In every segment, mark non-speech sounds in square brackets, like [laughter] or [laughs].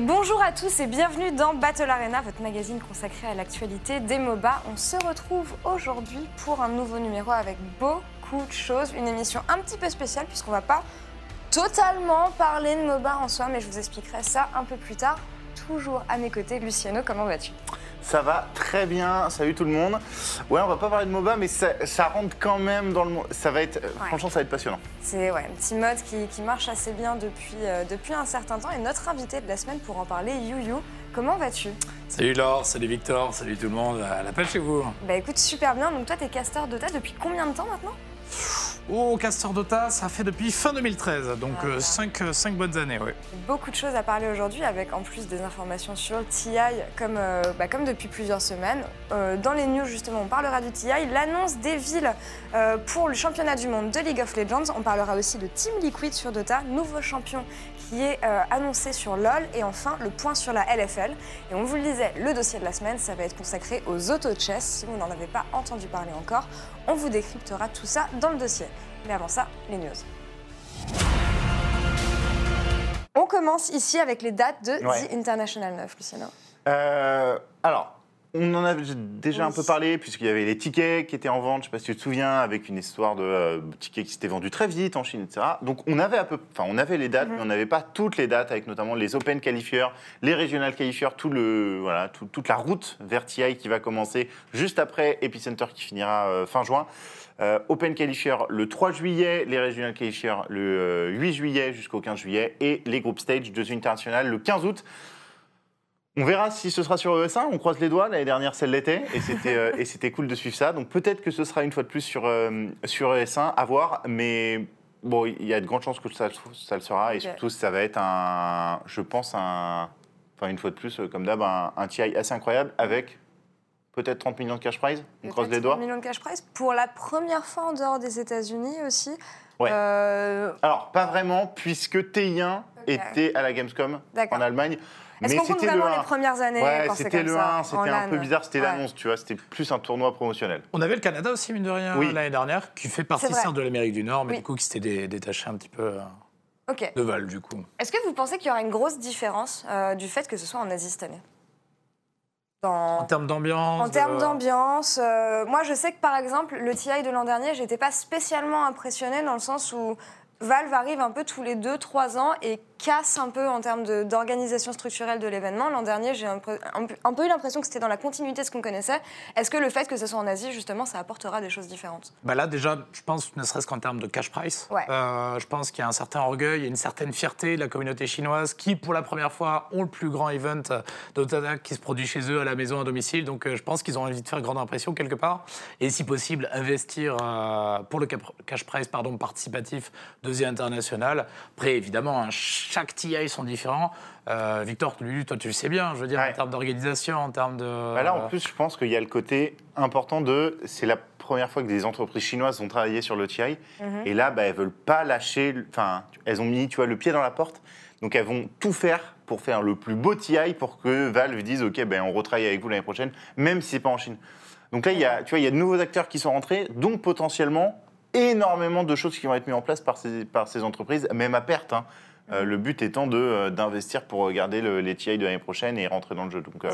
Bonjour à tous et bienvenue dans Battle Arena, votre magazine consacré à l'actualité des MOBA. On se retrouve aujourd'hui pour un nouveau numéro avec beaucoup de choses, une émission un petit peu spéciale puisqu'on va pas totalement parler de MOBA en soi, mais je vous expliquerai ça un peu plus tard. Toujours à mes côtés, Luciano, comment vas-tu? Ça va très bien, salut tout le monde. Ouais, on va pas parler de MOBA, mais ça, ça rentre quand même dans le. Ça va être. Franchement, ça va être passionnant. C'est ouais, un petit mode qui, qui marche assez bien depuis, euh, depuis un certain temps. Et notre invité de la semaine pour en parler, Yu Yu, comment vas-tu? Salut Laure, salut Victor, salut tout le monde, à la pêche chez vous. Bah écoute, super bien. Donc toi, t'es casteur Dota depuis combien de temps maintenant? Oh, Castor Dota, ça fait depuis fin 2013, donc Ah, 5 bonnes années. Beaucoup de choses à parler aujourd'hui, avec en plus des informations sur TI, comme, euh, bah, comme depuis plusieurs semaines. Euh, dans les news, justement, on parlera du TI, l'annonce des villes euh, pour le championnat du monde de League of Legends. On parlera aussi de Team Liquid sur Dota, nouveau champion qui est euh, annoncé sur LoL. Et enfin, le point sur la LFL. Et on vous le disait, le dossier de la semaine, ça va être consacré aux auto-chess. Si vous n'en avez pas entendu parler encore, on vous décryptera tout ça dans le dossier. Mais avant ça, les news. On commence ici avec les dates de Ouais. The International 9, Luciano. Euh, alors, on en avait déjà un peu parlé, puisqu'il y avait les tickets qui étaient en vente, je sais pas si tu te souviens, avec une histoire de euh, tickets qui s'étaient vendus très vite en Chine, etc. Donc, on avait, à peu, enfin, on avait les dates, mais on n'avait pas toutes les dates, avec notamment les Open Qualifiers, les Regional Qualifiers, tout le, voilà, tout- toute la route vers TI qui va commencer juste après Epicenter qui finira euh, fin juin. Euh, Open Qualifier le 3 juillet, les Regional Qualifiers le euh, 8 juillet jusqu'au 15 juillet et les Group Stage de International le 15 août. On verra si ce sera sur ES1, on croise les doigts, l'année dernière celle l'était et c'était euh, et c'était cool de suivre ça. Donc peut-être que ce sera une fois de plus sur, euh, sur ES1, à voir, mais bon, il y a de grandes chances que ça, ça le sera et surtout ça va être un, je pense, un, enfin une fois de plus, euh, comme d'hab, un, un TI assez incroyable avec peut-être 30 millions de cash prize, on croise les doigts. 30 millions de cash prize pour la première fois en dehors des États-Unis aussi. Ouais. Euh, Alors, pas vraiment, puisque TI1 était à la Gamescom en Allemagne. Est-ce Mais qu'on compte c'était le vraiment 1. les premières années Ouais, c'était le ça, 1, en c'était un peu bizarre, c'était Ouais. l'annonce, tu vois, c'était plus un tournoi promotionnel. On avait le Canada aussi, mine de rien, Oui. l'année dernière, qui fait partie de l'Amérique du Nord, mais Oui. du coup qui s'était dé- détaché un petit peu euh, Ok. de Val, du coup. Est-ce que vous pensez qu'il y aura une grosse différence euh, du fait que ce soit en Asie cette année? Dans- En termes d'ambiance En termes de- d'ambiance, euh, moi je sais que par exemple le TI de l'an dernier, j'étais pas spécialement impressionnée dans le sens où Valve arrive un peu tous les 2-3 ans et casse un peu en termes d'organisation structurelle de l'événement. L'an dernier, j'ai un, peu- un un eu l'impression que c'était dans la continuité de ce qu'on connaissait. Est-ce que le fait que ce soit en Asie, justement, ça apportera des choses différentes? Bah là, déjà, je pense, ne serait-ce qu'en termes de cash price, Ouais. euh, je pense qu'il y a un certain orgueil et une certaine fierté de la communauté chinoise qui, pour la première fois, ont le plus grand event euh, Dota qui se produit chez eux à la maison, à domicile. Donc, euh, je pense qu'ils ont envie de faire grande impression quelque part. Et si possible, investir euh, pour le cash price pardon, participatif de The International. Après, évidemment, hein, chaque TI sont différents. Euh, Victor, lui, toi, tu le sais bien, je veux dire, Ouais. en termes d'organisation, en termes de. Bah là, en plus, je pense qu'il y a le côté important de. C'est la première fois que des entreprises chinoises ont travaillé sur le TI. Mhm. Et là, bah, elles veulent pas lâcher. Enfin, elles ont mis, tu vois, le pied dans la porte. Donc, elles vont tout faire pour faire le plus beau TI pour que Valve dise OK, ben, on retravaille avec vous l'année prochaine, même si c'est pas en Chine. Donc là, il y a, tu vois, il y a de nouveaux acteurs qui sont rentrés, donc potentiellement énormément de choses qui vont être mises en place par ces, par ces entreprises, même à perte. hein. Euh, le but étant de, euh, d'investir pour regarder le- les TI de l'année prochaine et rentrer dans le jeu. Donc, euh,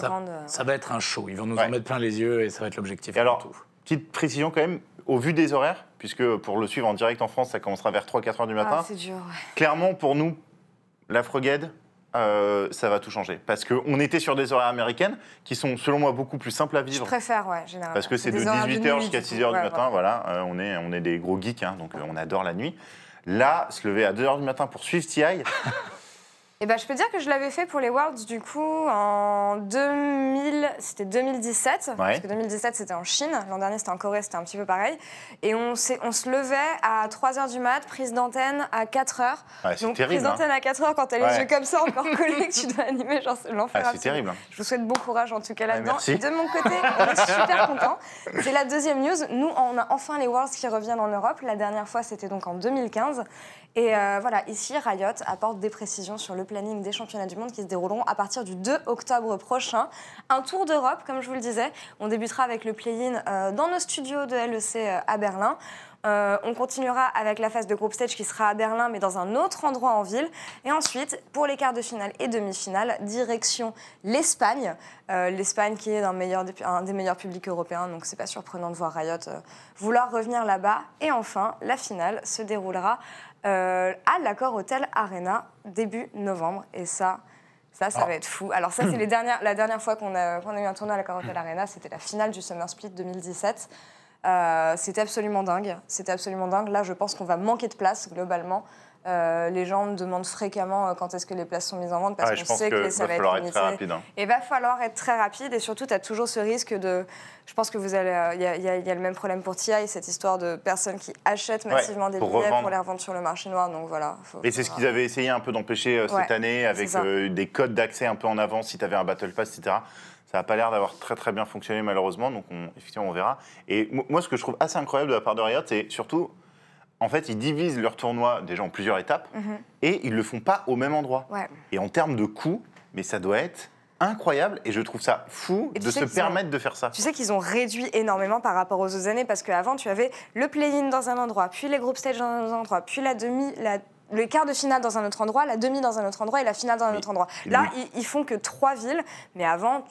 Ça, va être un show. Ils vont nous Ouais. en mettre plein les yeux et ça va être l'objectif. Et alors, avant tout. petite précision quand même, au vu des horaires, puisque pour le suivre en direct en France, ça commencera vers 3-4 heures du matin, ah, c'est dur. ouais. clairement pour nous, la Frogade, euh, ça va tout changer. Parce qu'on était sur des horaires américaines qui sont, selon moi, beaucoup plus simples à Je vivre. préfère, ouais, généralement. Parce que c'est de des horaires 18h nuit, jusqu'à du coup. 6h du Ouais, matin, voilà, euh, on, est, on est des gros geeks, hein, donc euh, on adore la nuit. Là, se lever à 2h du matin pour suivre TI, [laughs] Et Et ben, je peux dire que je l'avais fait pour les Worlds du coup en 2000, c'était 2017, parce que 2017 c'était en Chine, l'an dernier c'était en Corée, c'était un petit peu pareil. Et on, on se levait à 3h du mat, prise d'antenne à 4h. Ouais, Donc terrible. prise hein. d'antenne à 4h quand t'as les Ouais. yeux comme ça encore collés, que tu dois animer, genre c'est l'enfer. Ah, c'est terrible. hein. Je vous souhaite bon courage en tout cas là-dedans. de mon côté, on est super contents. C'est la deuxième news. Nous, on a enfin les Worlds qui reviennent en Europe. La dernière fois, c'était donc en 2015. Et euh, voilà, ici, Riot apporte des précisions sur le planning des championnats du monde qui se dérouleront à partir du 2 octobre prochain. Un tour d'Europe, comme je vous le disais. On débutera avec le play-in euh, dans nos studios de LEC euh, à Berlin. On continuera avec la phase de groupe stage qui sera à Berlin, mais dans un autre endroit en ville. Et ensuite, pour les quarts de finale et demi-finale, direction l'Espagne. L'Espagne qui est un, des- meilleurs publics européens, donc c'est pas surprenant de voir Riot vouloir revenir là-bas. Et enfin, la finale se déroulera euh, à l'accord Hotel Arena début novembre. Et ça. Ça, ça Ah. va être fou. Alors ça, c'est [clears throat] les dernières, la dernière fois qu'on a, a eu un tournoi à l'accord Hotel Arena, c'était la finale du Summer Split 2017. Euh, c'était absolument dingue. C'était absolument dingue. Là, je pense qu'on va manquer de place globalement. Euh, les gens me demandent fréquemment euh, quand est-ce que les places sont mises en vente parce Ouais, qu'on sait que que ça va va être être très rapide. hein. Et va falloir être très rapide et surtout, tu as toujours ce risque de. Je pense que vous allez. euh, Il y, a- il y a- il y a le même problème pour TI, cette histoire de personnes qui achètent massivement des pour billets revendre. pour les revendre sur le marché noir. Donc voilà. faut- Et c'est ce qu'ils avaient essayé un peu d'empêcher euh, cette année avec euh, des codes d'accès un peu en avance si tu avais un Battle Pass, etc. Ça n'a pas l'air d'avoir très très bien fonctionné malheureusement, donc on- effectivement on verra. Et mo- moi ce que je trouve assez incroyable de la part de Riot, c'est surtout, en fait ils divisent leur tournoi déjà en plusieurs étapes Mhm. et ils le font pas au même endroit. Ouais. Et en termes de coûts, mais ça doit être incroyable et je trouve ça fou de se ont- permettre de faire ça. Tu sais qu'ils ont réduit énormément par rapport aux autres années parce qu'avant, tu avais le play-in dans un endroit, puis les group stage dans un autre endroit, puis la demi. La... Le quart de finale dans un autre endroit, la demi dans un autre endroit et la finale dans un Mais- autre endroit. Là, oui. ils, ils font que trois villes, mais avant,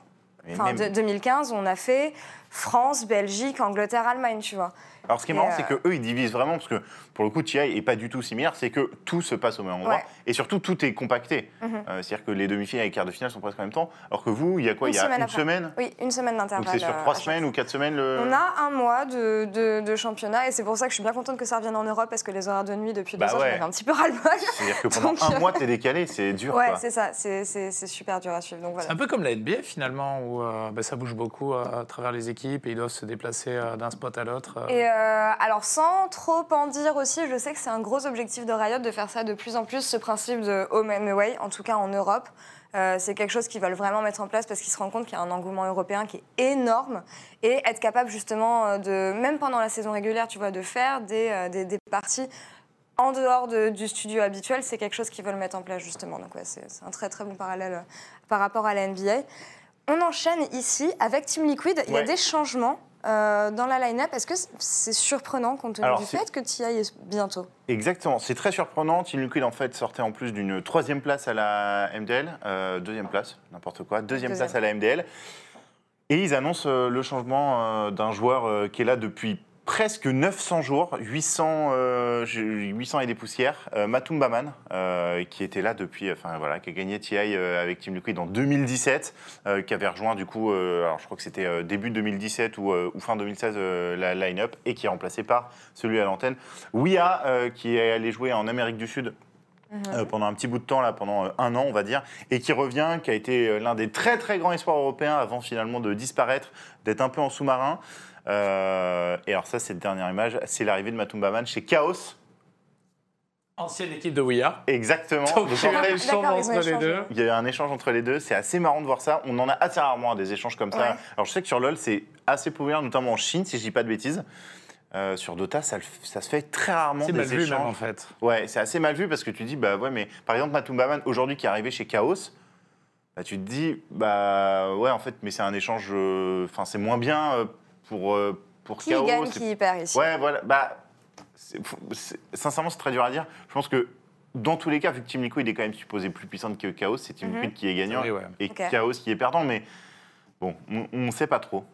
même- de- 2015, on a fait France, Belgique, Angleterre, Allemagne, tu vois. Alors ce qui est Et, marrant, euh, c'est que eux ils divisent vraiment parce que pour le coup TI est pas du tout similaire, c'est que tout se passe au même endroit Ouais. et surtout tout est compacté. Mhm. Euh, C'est-à-dire que les demi-finales et les quarts de finale sont presque en même temps, alors que vous, il y a quoi Une Il y a semaine une après. semaine Oui, une semaine d'intervalle. Donc c'est sur euh, trois semaines ou quatre semaines le. On a un mois de, de- de championnat et c'est pour ça que je suis bien contente que ça revienne en Europe parce que les horaires de nuit depuis Bah deux ans, ouais. j'en avais un petit peu ras-le-bol. C'est-à-dire que pendant Donc, un euh, mois t'es décalé, c'est dur. Ouais, c'est ça, c'est c'est- c'est super dur à suivre. Donc voilà. C'est un peu comme la NBA finalement, où euh, bah, ça bouge beaucoup euh, à travers les équipes et ils doivent se déplacer euh, d'un spot à l'autre. euh. Et euh, alors, sans trop en dire aussi, je sais que c'est un gros objectif de Riot de faire ça de plus en plus, ce principe de home and away, en tout cas en Europe. C'est quelque chose qu'ils veulent vraiment mettre en place parce qu'ils se rendent compte qu'il y a un engouement européen qui est énorme et être capable justement de, même pendant la saison régulière, tu vois, de faire des, des, parties en dehors de- du studio habituel, c'est quelque chose qu'ils veulent mettre en place justement. Donc ouais, c'est un très très bon parallèle par rapport à la NBA. On enchaîne ici avec Team Liquid. Il y a Ouais. des changements euh, dans la line-up. Est-ce que c'est surprenant compte tenu Alors, du fait que TI est bientôt? Exactement, c'est très surprenant. Team Liquid en fait sortait en plus d'une troisième place à la MDL, euh, deuxième place, n'importe quoi, deuxième, Deuxième. place à la MDL. Et ils annoncent euh, le changement d'un joueur qui est là depuis presque 900 jours, 800, euh, j'ai- 800 et des poussières, euh, Matum Baman, euh, qui était là depuis, enfin voilà, qui a gagné TI euh, avec Team Liquid en 2017, euh, qui avait rejoint du coup, euh, alors je crois que c'était euh, début 2017 ou, euh, ou fin 2016 euh, la line-up, et qui est remplacé par celui à l'antenne, euh, qui est allé jouer en Amérique du Sud euh, pendant un petit bout de temps, là, pendant euh, un an, on va dire, et qui revient, qui a été euh, l'un des très très grands espoirs européens avant finalement de disparaître, d'être un peu en sous-marin. Euh, et alors ça, cette dernière image, c'est l'arrivée de Matumbaman chez Chaos. Ancienne équipe de Ouya. Exactement. Donc, Donc, il y a un échange entre les deux. il y a eu un échange entre les deux, c'est assez marrant de voir ça. On en a assez rarement hein, des échanges comme ça. Ouais. Alors je sais que sur LoL, c'est assez populaire, notamment en Chine, si je dis pas de bêtises. Euh, sur Dota, ça, ça se fait très rarement C'est des mal vu même en fait. Ouais, c'est assez mal vu parce que tu dis, bah ouais, mais par exemple, Matumbaman, aujourd'hui, qui est arrivé chez Chaos, bah, tu te dis, bah ouais, en fait, mais c'est un échange, euh, enfin, c'est moins bien euh, pour, euh, pour Qui gagne, c'est- qui perd ici Ouais, voilà, bah, sincèrement, c'est très dur à dire. Je pense que dans tous les cas, vu que Team Liquid est quand même supposé plus puissante que Chaos, c'est Team. Liquid qui est gagnant Oui, ouais. et. Chaos qui est perdant, mais bon, on ne sait pas trop.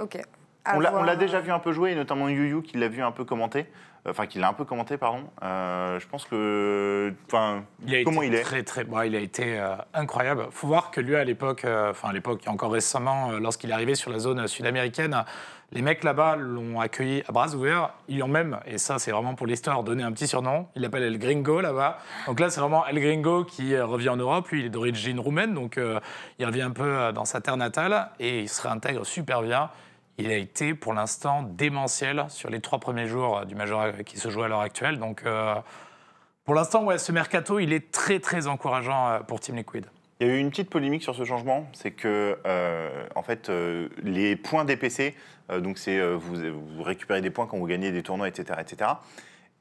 Ok. à On l'a déjà vu un peu jouer, et notamment Yu Yu qui l'a vu un peu commenter. Enfin, qui l'a un peu commenté, pardon. Euh, je pense que. Enfin, Il a comment été il est très très bon, il a été euh, incroyable. Faut voir que lui à l'époque, euh, enfin à l'époque, a encore récemment, euh, lorsqu'il est arrivé sur la zone sud-américaine, les mecs là-bas l'ont accueilli à bras ouverts. Ils lui ont même, et ça c'est vraiment pour l'histoire, donné un petit surnom. Il l'appelle El Gringo là-bas. Donc là c'est vraiment El Gringo qui revient en Europe. Lui il est d'origine roumaine, donc il revient un peu dans sa terre natale et il se réintègre super bien. Il a été pour l'instant démentiel sur les trois premiers jours euh, du Major euh, qui se joue à l'heure actuelle. Donc euh, pour l'instant, ouais, ce mercato, il est très très encourageant pour Team Liquid. Il y a eu une petite polémique sur ce changement, c'est que euh, en fait euh, les points DPC, euh, donc c'est euh, vous, vous récupérez des points quand vous gagnez des tournois, etc., etc.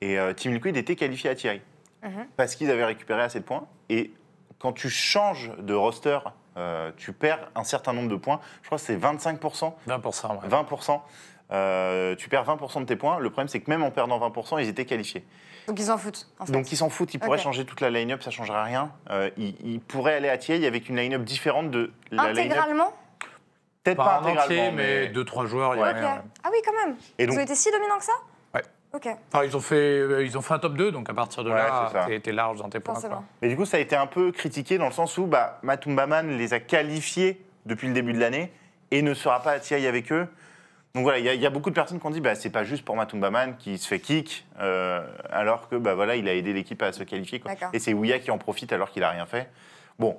Et euh, Team Liquid était qualifié à TI Mhm. parce qu'ils avaient récupéré assez de points. Et quand tu changes de roster, euh, tu perds un certain nombre de points. Je crois que c'est 25 20%. ouais. 20% euh, tu perds 20% de tes points. Le problème, c'est que même en perdant 20%, ils étaient qualifiés. Donc ils s'en foutent. En fait. Donc ils s'en foutent, ils pourraient changer toute la line-up, ça changerait rien. Euh, ils, ils pourraient aller à TI avec une line-up différente de la line-up. Intégralement Peut-être Pas pas en entier, intégralement, mais mais. deux, trois joueurs. il y a rien. Ah oui, quand même. Et Ils donc, ont été si dominants que ça? Ok, Enfin, ils ont, fait, euh, ils ont fait un top 2, donc à partir de Ouais, là, t'es- large dans tes points. mais du coup, ça a été un peu critiqué dans le sens où bah, Matumbaman les a qualifiés depuis le début de l'année et ne sera pas à TI avec eux. Donc voilà, il y, a- il y a beaucoup de personnes qui ont dit bah, c'est pas juste pour Matumbaman qui se fait kick, euh, alors que bah, voilà, il a aidé l'équipe à se qualifier. quoi. Et c'est Ouya qui en profite alors qu'il a rien fait. Bon,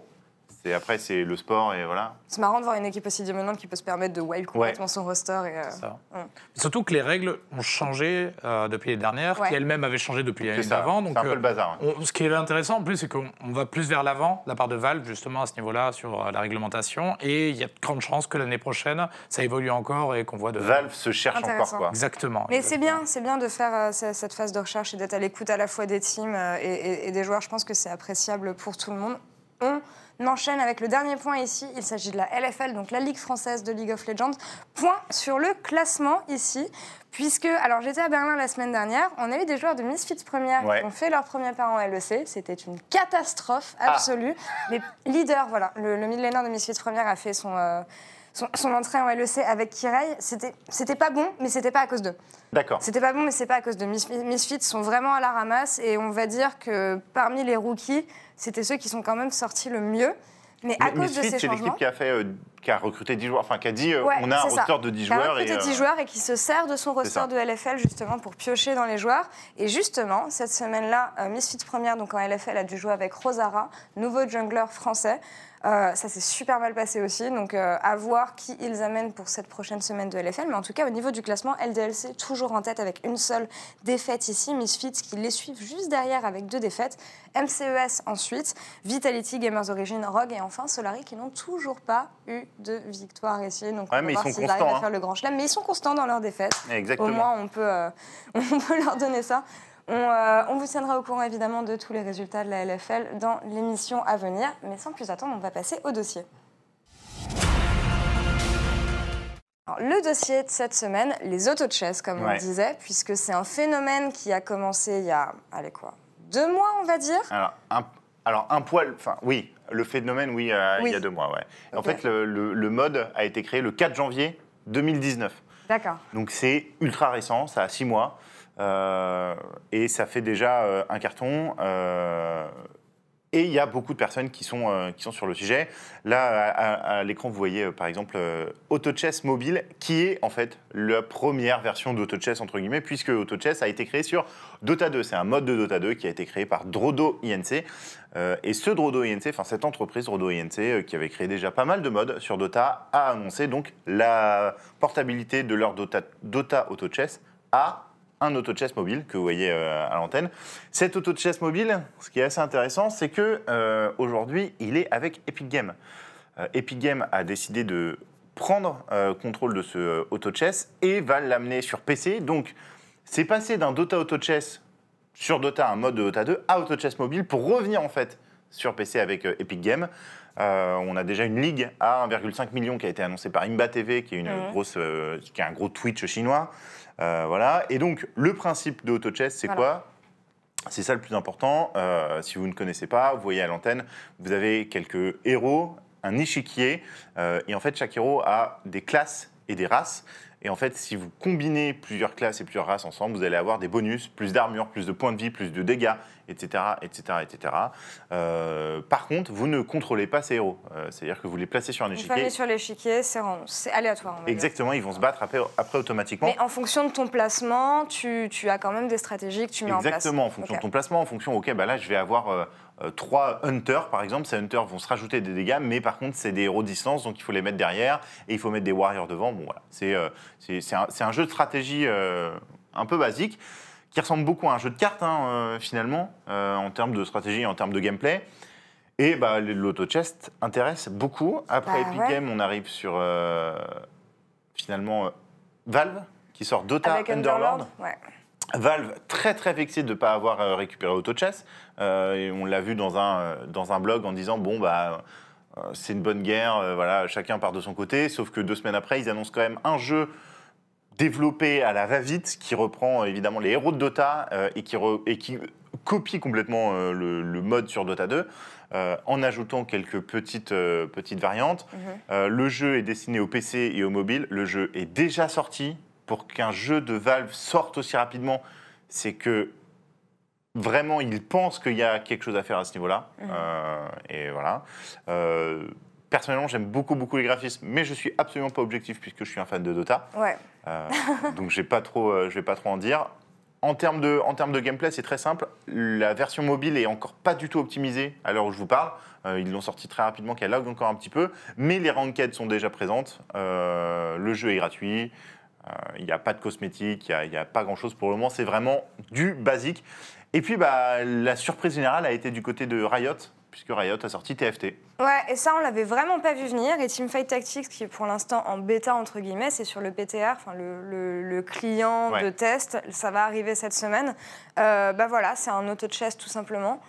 c'est après, c'est le sport et voilà. C'est marrant de voir une équipe aussi dominante qui peut se permettre de wipe complètement son roster. Et, euh, Ça. Ouais. Surtout que les règles ont changé euh, depuis les dernières, Ouais. qui elles-mêmes avaient changé depuis l'année d'avant. c'est Donc, un peu euh, le bazar. hein. on- ce qui est intéressant en plus, c'est qu'on on va plus vers l'avant de la part de Valve, justement, à ce niveau-là, sur euh, la réglementation. Et il y a de grandes chances que l'année prochaine, ça évolue encore et qu'on voit de. Valve se cherche encore quoi. Exactement. Mais c'est bien, c'est bien de faire euh, ce- cette phase de recherche et d'être à l'écoute à la fois des teams euh, et, et- et des joueurs. Je pense que c'est appréciable pour tout le monde. On enchaîne avec le dernier point ici. Il s'agit de la LFL, donc la Ligue française de League of Legends. Point sur le classement ici, puisque, alors j'étais à Berlin la semaine dernière, on a eu des joueurs de Misfits Première Ouais. qui ont fait leur premier pas en LEC. C'était une catastrophe Ah. absolue. Les leaders, voilà, le, le millénaire de Misfits Première a fait son, euh, son, son entrée en LEC avec Kirei. C'était pas bon, mais c'était pas à cause d'eux. D'accord. C'était pas bon, mais c'est pas à cause de Mis- Misfits sont vraiment à la ramasse et on va dire que parmi les rookies, c'était ceux qui sont quand même sortis le mieux. Mais à Mais cause de ces c'est l'équipe qui a fait, euh, qui a recruté 10 joueurs, enfin qui a dit euh, Ouais, on a un ça. roster de 10 qui a joueurs. recruté et, 10 euh, joueurs et qui se sert de son roster de LFL justement pour piocher dans les joueurs. Et justement, cette semaine-là, Misfits première, donc en LFL, a dû jouer avec Rosara, nouveau jungler français. Euh, ça s'est super mal passé aussi, donc euh, à voir qui ils amènent pour cette prochaine semaine de LFL. Mais en tout cas, au niveau du classement, LDLC toujours en tête avec une seule défaite ici. Misfits qui les suivent juste derrière avec deux défaites. MCES ensuite, Vitality, Gamers Origin, Rogue et enfin Solari qui n'ont toujours pas eu de victoire ici. Donc on Ouais, va mais ils voir s'ils arrivent à hein. faire le grand chelem. Mais ils sont constants dans leurs défaites. Exactement. Au moins, on peut, euh, [laughs] on peut leur donner ça. On, euh, on vous tiendra au courant évidemment de tous les résultats de la LFL dans l'émission à venir. Mais sans plus attendre, on va passer au dossier. Alors, le dossier de cette semaine, les auto-chess, comme on Ouais. le disait, puisque c'est un phénomène qui a commencé il y a, allez quoi, deux mois, on va dire. Alors un, alors, un poil, enfin oui, le phénomène, oui, euh, Oui. il y a deux mois, ouais. En fait, le, le- le mode a été créé le 4 janvier 2019. D'accord. Donc c'est ultra récent, ça a six mois. Euh, et ça fait déjà euh, un carton. euh, et il y a beaucoup de personnes qui sont, qui sont sur le sujet. Là, à, l'écran, vous voyez par exemple euh, AutoChess Mobile, qui est en fait la première version d'AutoChess, entre guillemets, puisque AutoChess a été créé sur Dota 2. C'est un mode de Dota 2 qui a été créé par Drodo INC. Et ce Drodo INC, enfin cette entreprise Drodo INC, qui avait créé déjà pas mal de modes sur Dota, a annoncé donc la portabilité de leur Dota, Dota AutoChess à un AutoChess mobile que vous voyez euh, à l'antenne. Cet AutoChess mobile, ce qui est assez intéressant, c'est que euh, aujourd'hui, il est avec Epic Games. Euh, Epic Games a décidé de prendre euh, contrôle de ce euh, AutoChess et va l'amener sur PC. Donc, c'est passé d'un Dota AutoChess sur Dota, un mode de Dota 2, à AutoChess mobile pour revenir en fait sur PC avec Epic Games. Euh, on a déjà une ligue à 1,5 million qui a été annoncée par Imba TV, qui est, une Mhm. grosse, euh, qui est un gros Twitch chinois. Euh, voilà. Et donc, le principe de AutoChess, c'est Voilà. quoi? C'est ça le plus important. Euh, si vous ne connaissez pas, vous voyez à l'antenne, vous avez quelques héros, un échiquier, euh, et en fait chaque héros a des classes et des races. Et en fait, si vous combinez plusieurs classes et plusieurs races ensemble, vous allez avoir des bonus, plus d'armure, plus de points de vie, plus de dégâts, etc. etc., etc. Euh, par contre, vous ne contrôlez pas ces héros. Euh, C'est-à-dire que vous les placez sur un échiquier. mis sur l'échiquier, c'est aléatoire. on. Exactement, ils vont se battre après, après automatiquement. Mais en fonction de ton placement, tu, tu as quand même des stratégies que tu mets en place. Exactement, en fonction de ton placement, en fonction, ok, bah là je vais avoir euh, euh, trois hunters par exemple. Ces hunters vont se rajouter des dégâts, mais par contre c'est des héros de distance, donc il faut les mettre derrière et il faut mettre des warriors devant. Bon voilà, c'est un, un jeu de stratégie un peu basique qui ressemble beaucoup à un jeu de cartes hein, euh, finalement, euh, en termes de stratégie et en termes de gameplay. Et bah, l'auto-chest intéresse beaucoup. Après Bah, Epic ouais. Games, on arrive sur euh, finalement euh, Valve qui sort Dota Avec Underlord. Underlord, ouais. Valve, très très vexé de ne pas avoir euh, récupéré AutoChess. Euh, et on l'a vu dans un, euh, dans un blog en disant bon, bah, euh, c'est une bonne guerre, euh, voilà, chacun part de son côté. Sauf que deux semaines après, ils annoncent quand même un jeu développé à la va-vite qui reprend euh, évidemment les héros de Dota euh, et, qui re- et qui copie complètement euh, le, le mode sur Dota 2. euh, en ajoutant quelques petites, petites variantes. Mhm. Le jeu est destiné au PC et au mobile. Le jeu est déjà sorti. Pour qu'un jeu de Valve sorte aussi rapidement, c'est que vraiment, ils pensent qu'il y a quelque chose à faire à ce niveau-là. Mhm. Et voilà. Personnellement, j'aime beaucoup, beaucoup les graphismes, mais je suis absolument pas objectif puisque je suis un fan de Dota. Ouais. Euh, donc j'ai pas trop, euh, je vais pas trop en dire. En termes de, en termes de gameplay, c'est très simple. La version mobile est encore pas du tout optimisée à l'heure où je vous parle. Euh, ils l'ont sorti très rapidement, qu'elle lag encore un petit peu. Mais les ranked sont déjà présentes. Euh, le jeu est gratuit. Il n'y a pas de cosmétiques, il n'y a, pas grand-chose pour le moment. C'est vraiment du basique. Et puis bah, la surprise générale a été du côté de Riot, puisque Riot a sorti TFT. Ouais, et ça, on l'avait vraiment pas vu venir. Et Teamfight Tactics, qui est pour l'instant en bêta, entre guillemets, c'est sur le PTR, enfin le, le- le client Ouais. de test. Ça va arriver cette semaine. Euh, bah voilà, c'est un auto-chess tout simplement.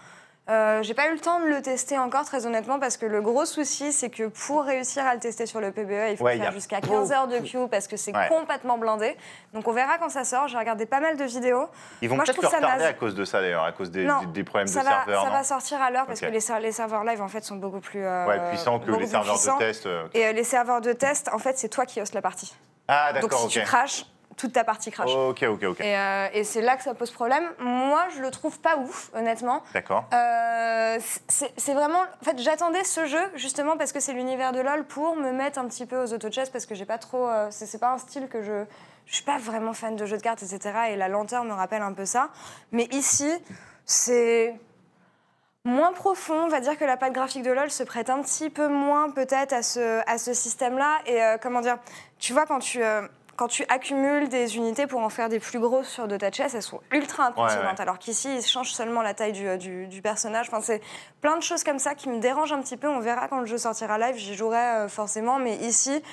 Euh, J'ai pas eu le temps de le tester encore, très honnêtement, parce que le gros souci, c'est que pour réussir à le tester sur le PBE, il faut Ouais, faire jusqu'à 15 heures de queue parce que c'est Ouais. complètement blindé. Donc on verra quand ça sort. J'ai regardé pas mal de vidéos. Ils vont peut-être le retarder à cause de ça d'ailleurs, à cause des, Non, des- des problèmes Ça, de va, serveurs. ça non va sortir à l'heure parce que les, ser- les serveurs live en fait sont beaucoup plus euh, Ouais, puissant que les serveurs puissants. de test. euh, Et les serveurs de test, en fait, c'est toi qui hostes la partie. Ah, Donc d'accord, si ok. tu crashes, toute ta partie crash. Ok, ok, ok. Et, euh, et c'est là que ça pose problème. Moi, je le trouve pas ouf, honnêtement. D'accord. Euh, c'est vraiment. En fait, j'attendais ce jeu justement parce que c'est l'univers de LoL pour me mettre un petit peu aux auto-chess parce que j'ai pas trop. euh, c'est c'est pas un style que je. Je suis pas vraiment fan de jeux de cartes, etc. Et la lenteur me rappelle un peu ça. Mais ici, c'est moins profond. On va dire que la patte graphique de LoL se prête un petit peu moins peut-être à ce, à ce système-là. Et euh, comment dire Tu vois, quand tu. euh, quand tu accumules des unités pour en faire des plus grosses sur Dota Chess, elles sont ultra impressionnantes. Ouais, ouais. Alors qu'ici, ils changent seulement la taille du, euh, du- du personnage. Enfin, c'est plein de choses comme ça qui me dérangent un petit peu. On verra quand le jeu sortira live, j'y jouerai euh, forcément. Mais ici,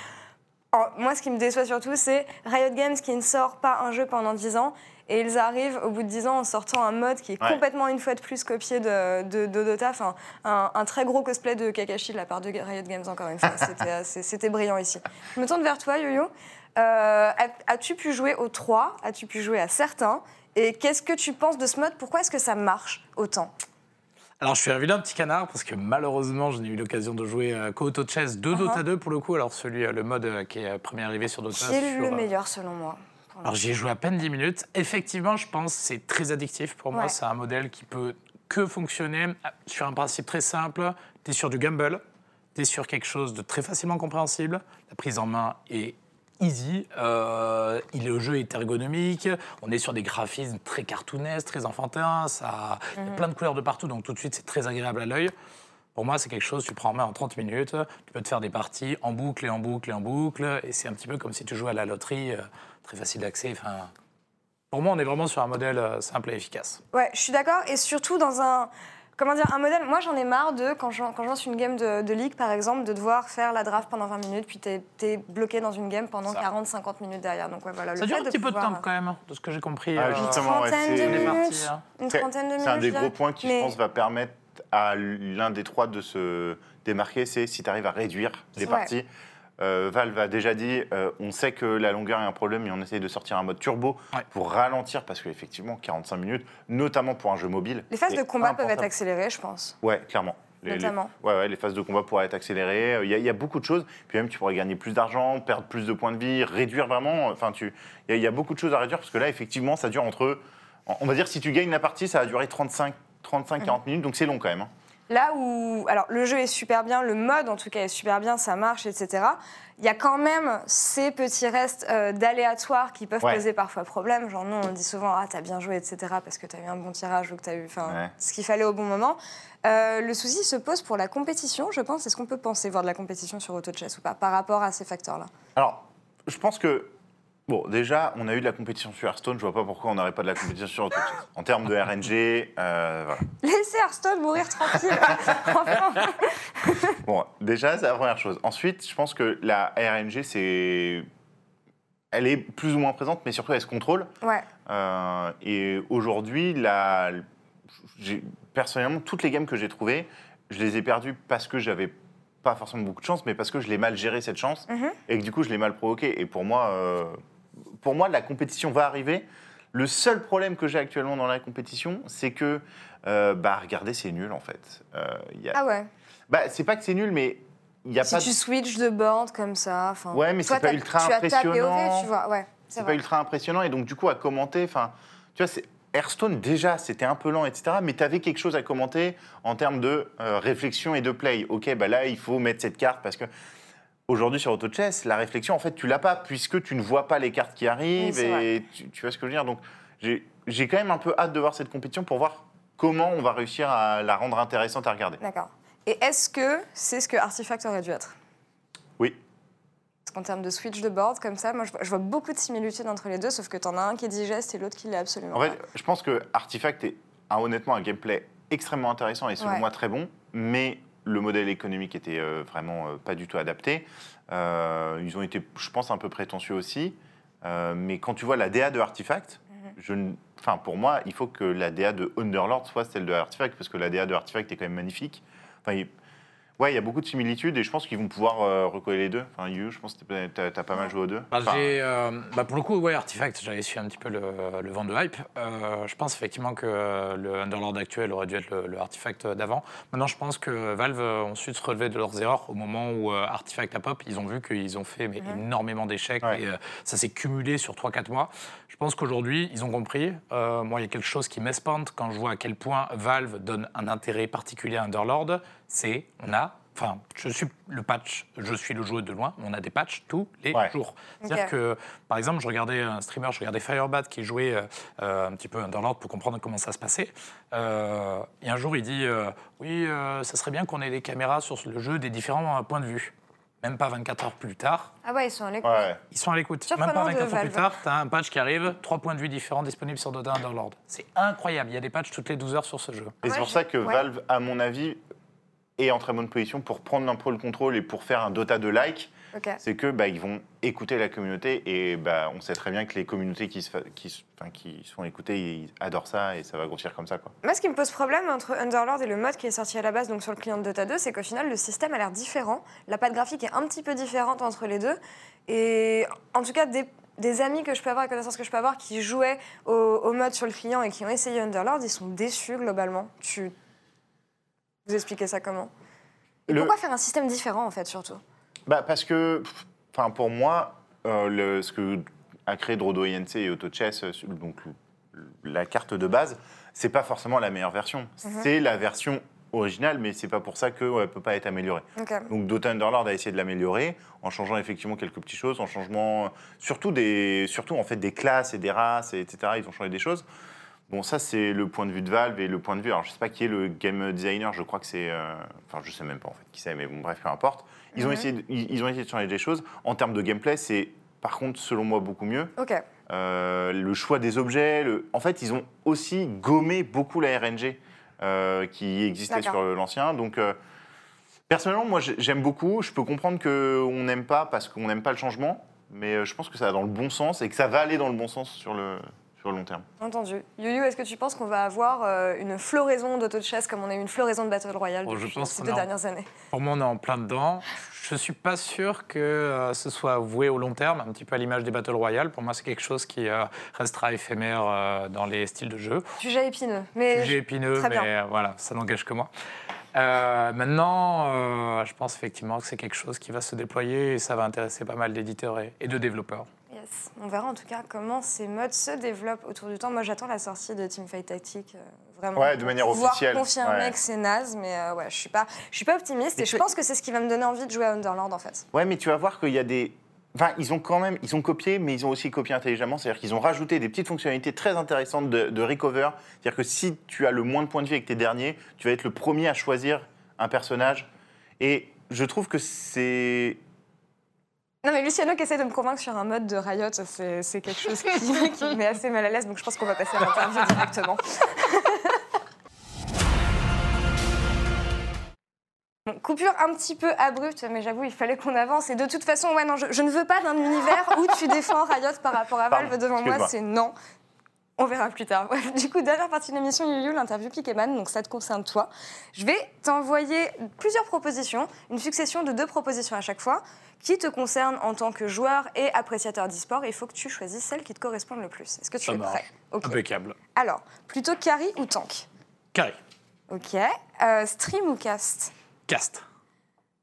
oh, moi, ce qui me déçoit surtout, c'est Riot Games qui ne sort pas un jeu pendant 10 ans. Et ils arrivent au bout de 10 ans en sortant un mode qui est Ouais. complètement une fois de plus copié de, de- de Dota. Enfin, un, un très gros cosplay de Kakashi de la part de Riot Games, encore une fois. [laughs] C'était brillant ici. Je me tourne vers toi, Yo-Yo. Euh, as- As-tu pu jouer aux 3 As-tu pu jouer à certains? Et qu'est-ce que tu penses de ce mode? Pourquoi est-ce que ça marche autant? Alors, je suis un vilain petit canard parce que malheureusement, je n'ai eu l'occasion de jouer euh, qu'au Auto Chess de Dota 2 pour le coup. Alors, celui, euh, le mode euh, qui est premier arrivé sur Dota. Qui est le meilleur selon moi Alors, j'y ai joué à peine 10 minutes. Effectivement, je pense que c'est très addictif. Pour moi, c'est un modèle qui peut que fonctionner sur un principe très simple. Tu es sur du gamble, tu es sur quelque chose de très facilement compréhensible. La prise en main est easy. Euh, il, le jeu est ergonomique. On est sur des graphismes très cartoonesques, très enfantins. Ça, Il y a plein de couleurs de partout, donc tout de suite, c'est très agréable à l'œil. Pour moi, c'est quelque chose, tu prends en main en 30 minutes, tu peux te faire des parties en boucle et en boucle et en boucle, et c'est un petit peu comme si tu jouais à la loterie, euh, très facile d'accès. Enfin, pour moi, on est vraiment sur un modèle euh, simple et efficace. Ouais, je suis d'accord. Et surtout dans un. Comment dire, un modèle. Moi, j'en ai marre de, quand je, quand je lance une game de, de League, par exemple, de devoir faire la draft pendant 20 minutes, puis t'es es bloqué dans une game pendant Ça. 40-50 minutes derrière. Donc, ouais, voilà. Ça le dure un petit peu de temps quand même, de ce que j'ai compris. Ah, euh, justement, ouais, trentaine de minutes. parties, hein. Une trentaine de minutes. C'est un des gros points qui, Mais- je pense, va permettre à l'un des trois de se démarquer, c'est si tu arrives à réduire les Ouais. parties. Euh, Valve a déjà dit, euh, on sait que la longueur est un problème et on essaye de sortir un mode turbo Ouais. pour ralentir, parce qu'effectivement, 45 minutes, notamment pour un jeu mobile. Les phases de combat peuvent être accélérées, je pense. Ouais, clairement. Les, les- Notamment. ouais, ouais, les phases de combat pourraient être accélérées. Il y, a- il y a beaucoup de choses. Puis même, tu pourrais gagner plus d'argent, perdre plus de points de vie, réduire vraiment. Enfin, tu, il y, a- il y a beaucoup de choses à réduire parce que là, effectivement, ça dure entre. On va dire, si tu gagnes la partie, ça va durer 35, 35 40 minutes, donc c'est long quand même. hein. Là où, alors le jeu est super bien, le mode en tout cas est super bien, ça marche, etc. Il y a quand même ces petits restes euh, d'aléatoires qui peuvent Ouais. poser parfois problème. Genre nous on dit souvent ah t'as bien joué, etc. Parce que t'as eu un bon tirage ou que t'as eu, enfin Ouais. ce qu'il fallait au bon moment. Euh, le souci se pose pour la compétition, je pense. Est-ce qu'on peut penser voir de la compétition sur Auto Chess ou pas par rapport à ces facteurs-là? Alors, je pense que. Bon, déjà, on a eu de la compétition sur Hearthstone, je vois pas pourquoi on n'aurait pas de la compétition sur Auto Chess. En termes de RNG, euh, voilà. Laissez Hearthstone mourir tranquille. [laughs] [laughs] Bon, déjà, c'est la première chose. Ensuite, je pense que la RNG, c'est. Elle est plus ou moins présente, mais surtout, elle se contrôle. ouais. Euh, et aujourd'hui, la... personnellement, toutes les games que j'ai trouvées, je les ai perdues parce que j'avais pas forcément beaucoup de chance, mais parce que je l'ai mal géré cette chance Mhm. et que du coup, je l'ai mal provoqué. Et pour moi, euh, pour moi, la compétition va arriver. Le seul problème que j'ai actuellement dans la compétition, c'est que, euh, bah, regardez, c'est nul en fait. Euh, il y a- Ah ouais. bah, c'est pas que c'est nul, mais il y a Si pas. tu switches de board comme ça, enfin. Ouais, mais c'est pas ultra tu as impressionnant. OV, tu vois, ouais. c'est pas ultra impressionnant et donc du coup à commenter enfin tu vois c'est Hearthstone déjà c'était un peu lent etc mais tu avais quelque chose à commenter en termes de euh, réflexion et de play ok bah là il faut mettre cette carte parce que aujourd'hui sur Auto Chess la réflexion en fait tu l'as pas puisque tu ne vois pas les cartes qui arrivent Oui, et tu, tu vois ce que je veux dire donc j'ai quand même un peu hâte de voir cette compétition pour voir comment on va réussir à la rendre intéressante à regarder D'accord. Et est-ce que c'est ce que Artifact aurait dû être? Oui Parce qu'en termes de switch de board, comme ça, moi je vois, beaucoup de similitudes entre les deux, sauf que t'en as un qui est digeste et l'autre qui l'est absolument En fait, pas. je pense que Artifact est a honnêtement un gameplay extrêmement intéressant et selon Ouais. moi très bon, mais le modèle économique était euh, vraiment euh, pas du tout adapté. Euh, ils ont été, je pense, un peu prétentieux aussi. Mais quand tu vois la DA de Artifact, Mhm. je enfin, pour moi, il faut que la DA de Underlord soit celle de Artifact, parce que la DA de Artifact est quand même magnifique. Enfin, Ouais, il y a beaucoup de similitudes et je pense qu'ils vont pouvoir euh, recoller les deux. Enfin, Yu, je pense que tu as, pas mal joué aux deux. Bah, Enfin, euh, bah, pour le coup, ouais, Artifact, j'avais suivi un petit peu le, le vent de hype. Euh, je pense effectivement que le Underlord actuel aurait dû être le, le Artifact d'avant. Maintenant, je pense que Valve ont su se relever de leurs erreurs au moment où euh, Artifact a pop. Ils ont vu qu'ils ont fait mais, énormément d'échecs Ouais. et euh, ça s'est cumulé sur 3-4 mois. Je pense qu'aujourd'hui, ils ont compris. Euh, moi, il y a quelque chose qui m'espante quand je vois à quel point Valve donne un intérêt particulier à Underlord. C'est, on a. Enfin, je suis le patch, je suis le joueur de loin, on a des patchs tous les Ouais. jours. C'est-à-dire que, par exemple, je regardais un streamer, je regardais Firebat qui jouait euh, euh, un petit peu Underlord pour comprendre comment ça se passait. Euh, et un jour, il dit euh, Oui, euh, ça serait bien qu'on ait des caméras sur le jeu des différents euh, points de vue. Même pas 24 heures plus tard, Ah ouais, ils sont à l'écoute. ouais. ils sont à l'écoute. Même pas de 24 heures plus tard, tu as un patch qui arrive, trois points de vue différents disponibles sur Dota Underlord. C'est incroyable. Il y a des patchs toutes les 12 heures sur ce jeu. Et Ouais, c'est pour je- ça que ouais. Valve, à mon avis, est en très bonne position pour prendre un peu le contrôle et pour faire un Dota de like. C'est que bah, ils vont écouter la communauté et bah, on sait très bien que les communautés qui se, fa- qui, se- enfin, qui sont écoutées, ils adorent ça et ça va grossir comme ça. Quoi. Moi, ce qui me pose problème entre Underlord et le mode qui est sorti à la base, donc sur le client de Dota 2, c'est qu'au final, le système a l'air différent. La patte graphique est un petit peu différente entre les deux. Et en tout cas, des, des amis que je peux avoir, des connaissances que je peux avoir, qui jouaient au, au mode sur le client et qui ont essayé Underlord, ils sont déçus globalement. Tu... Vous expliquez ça comment? Et Le- Pourquoi faire un système différent, en fait, surtout? Bah, parce que, enfin, pour moi, euh, le- ce que a créé Drodo INC et AutoChess, euh, donc la carte de base, c'est pas forcément la meilleure version. C'est la version originale, mais c'est pas pour ça qu'elle ne peut pas être améliorée. Donc Dota Underlord a essayé de l'améliorer en changeant effectivement quelques petites choses, en changeant surtout des, surtout en fait des classes et des races, et etc. Ils ont changé des choses. Bon, ça c'est le point de vue de Valve et le point de vue. Alors je sais pas qui est le game designer. Je crois que c'est, euh, enfin je sais même pas en fait qui c'est, mais bon bref peu importe. Ils ont Mhm. essayé, de, ils, ont essayé de changer des choses. En termes de gameplay, c'est par contre selon moi beaucoup mieux. Ok. Euh, le choix des objets. le- En fait, ils ont aussi gommé beaucoup la RNG euh, qui existait sur l'ancien. Donc, personnellement, moi, j'ai- j'aime beaucoup. Je peux comprendre qu'on n'aime pas parce qu'on n'aime pas le changement, mais je pense que ça va dans le bon sens et que ça va aller dans le bon sens sur le, sur le long terme. Entendu. Yuyu, est-ce que tu penses qu'on va avoir euh, une floraison d'auto de chasse comme on a eu une floraison de Battle Royale Oh, je depuis pense ces deux en- dernières années? Pour moi, on est en plein dedans. Je suis pas sûr que euh, ce soit voué au long terme, un petit peu à l'image des Battle Royale. Pour moi, c'est quelque chose qui euh, restera éphémère euh, dans les styles de jeu. Sujet épineux. Mais Sujet épineux, très mais bien. voilà, ça n'engage que moi. Euh, maintenant, euh, je pense effectivement que c'est quelque chose qui va se déployer et ça va intéresser pas mal d'éditeurs et, et de développeurs. Yes. On verra en tout cas comment ces modes se développent autour du temps. Moi, j'attends la sortie de Teamfight Tactique. euh, vraiment. Ouais, de manière officielle. confirmer Ouais. que c'est naze, mais euh, ouais, je suis pas, je suis pas optimiste et, Et je pense que c'est ce qui va me donner envie de jouer à Underlord en fait. Ouais, mais tu vas voir qu'il y a des. Enfin, ils ont quand même, ils ont copié, mais ils ont aussi copié intelligemment. C'est-à-dire qu'ils ont rajouté des petites fonctionnalités très intéressantes de, de recover. C'est-à-dire que si tu as le moins de points de vie avec tes derniers, tu vas être le premier à choisir un personnage. Et je trouve que c'est. Non mais Luciano qui essaie de me convaincre sur un mode de Riot, c'est quelque chose qui, [laughs] qui me met assez mal à l'aise, donc je pense qu'on va passer à l'interview directement. [laughs] Bon, coupure un petit peu abrupte, mais j'avoue, il fallait qu'on avance. Et de toute façon, ouais, non, je, je ne veux pas d'un univers où tu défends Riot par rapport à Valve Pardon, devant moi, c'est non. On verra plus tard. Du coup, dernière partie de l'émission, Yuyu, l'interview Pikeman, donc ça te concerne toi. Je vais t'envoyer plusieurs propositions, une succession de deux propositions à chaque fois, qui te concernent en tant que joueur et appréciateur d'e-sport. Il faut que tu choisisses celle qui te correspond le plus. Est-ce que tu Ça es marche. prêt? Ok. Impeccable. Alors, plutôt carry ou tank? Carré. Ok. Euh, stream ou cast? Cast.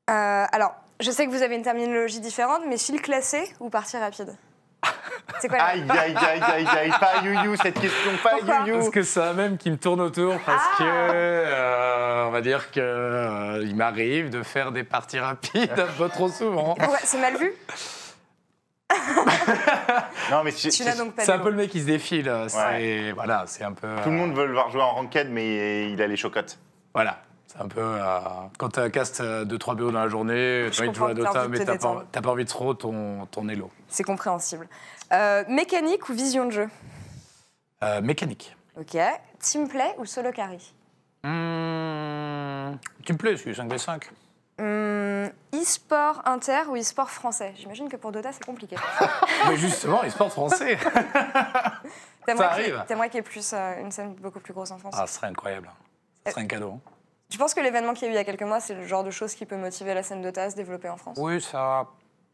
Euh, Alors, je sais que vous avez une terminologie différente, mais fil classé ou partie rapide? C'est quoi la- Aïe, aïe, aïe, aïe, aïe, pas you cette question, pas Pourquoi you Parce que ça même qui me tourne autour parce Ah que euh, on va dire que euh, il m'arrive de faire des parties rapides un peu trop souvent. Pourquoi C'est mal vu [laughs] Non, mais c'est- Tu n'as c'est- donc pas C'est un peu le mec qui se défile. C'est voilà, c'est un peu. tout le euh, monde veut le voir jouer en ranked, mais il a les chocottes. Voilà. C'est un peu. euh, quand tu cast 2-3 BO dans la journée, tu as envie de jouer à Dota, mais détendre. pas, envie de trop ton, ton elo. C'est compréhensible. Euh, mécanique ou vision de jeu? Euh, mécanique. Ok. Team play ou solo carry? Mmh, tu plais, celui 5v5. Hum, E-sport inter ou e-sport français? J'imagine que pour Dota, c'est compliqué. [laughs] mais justement, e-sport français. [laughs] Ça arrive. T'aimerais qu'il y ait plus, euh, une scène beaucoup plus grosse en France? Ah, ce serait incroyable. Ce serait un cadeau. hein. Tu penses que l'événement qu'il y a eu il y a quelques mois, c'est le genre de chose qui peut motiver la scène Dota à se développer en France? Oui, ça,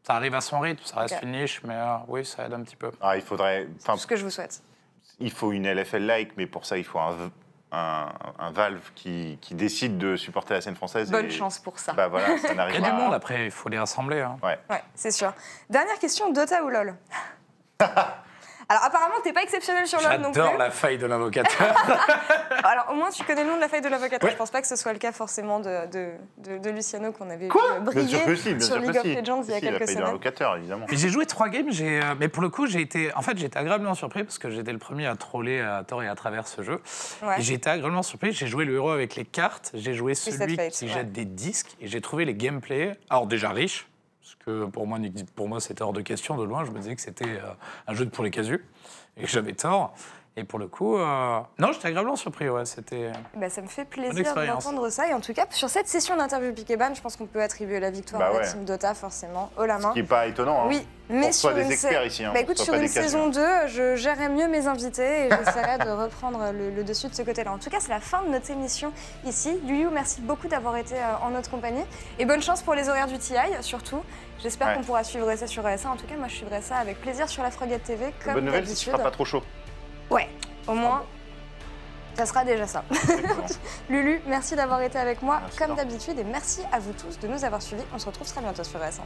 ça arrive à son rythme, ça reste Ok. une niche, mais euh, oui, ça aide un petit peu. Ah, il faudrait. Ce que je vous souhaite. il faut une LFL-like, mais pour ça, il faut un, un, un Valve qui, qui décide de supporter la scène française. Bonne et- chance pour ça. Bah voilà, ça Il n'arrive y a pas. du monde après, il faut les rassembler. hein. Ouais. Ouais, c'est sûr. Dernière question, Dota ou LoL? [laughs] Alors apparemment, t'es pas exceptionnel sur LoL non plus. J'adore la faille de l'invocateur. [laughs] Alors au moins, tu connais le nom de la faille de l'avocat. Ouais. Je pense pas que ce soit le cas forcément de, de, de- de Luciano qu'on avait Quoi vu Bien briller sûr que si, bien sur sûr League que of si. Legends il y a Si, la quelques paye semaines. d'invocateur, évidemment. Et j'ai joué trois games, euh, mais pour le coup, j'ai été, en fait, j'ai été agréablement surpris parce que j'étais le premier à troller à tort et à travers ce jeu. Ouais. J'ai été agréablement surpris. J'ai joué le héros avec les cartes, j'ai joué celui qui ouais. jette des disques et j'ai trouvé les gameplays, alors déjà riches, parce que pour moi, pour moi c'était hors de question de loin. Je me disais que c'était euh, un jeu pour les casus et j'avais tort. Et pour le coup, euh, non, j'étais agréablement surpris. Ouais, c'était. Bah, ça me fait plaisir d'entendre ça. Et en tout cas, sur cette session d'interview Pikeban, je pense qu'on peut attribuer la victoire Bah à la ouais. team Dota, forcément, haut la main. Ce qui n'est pas étonnant. hein. Oui, mais On sur des une, experts sa- ici, hein, Bah, écoute, sur une des saison 2, je gérerai mieux mes invités et [laughs] j'essaierai de reprendre le, le dessus de ce côté-là. En tout cas, c'est la fin de notre émission ici. Yuyu, merci beaucoup d'avoir été euh, en notre compagnie. Et bonne chance pour les horaires du TI, surtout. J'espère Ouais. qu'on pourra suivre ça sur ES1. En tout cas, moi, je suivrai ça avec plaisir sur la Frogate TV, comme Bonne nouvelle, que tu feras pas trop chaud. Ouais, au moins, ça sera déjà ça. [laughs] Lulu, merci d'avoir été avec moi, Merci, comme d'habitude, et merci à vous tous de nous avoir suivis. On se retrouve très bientôt sur ES1.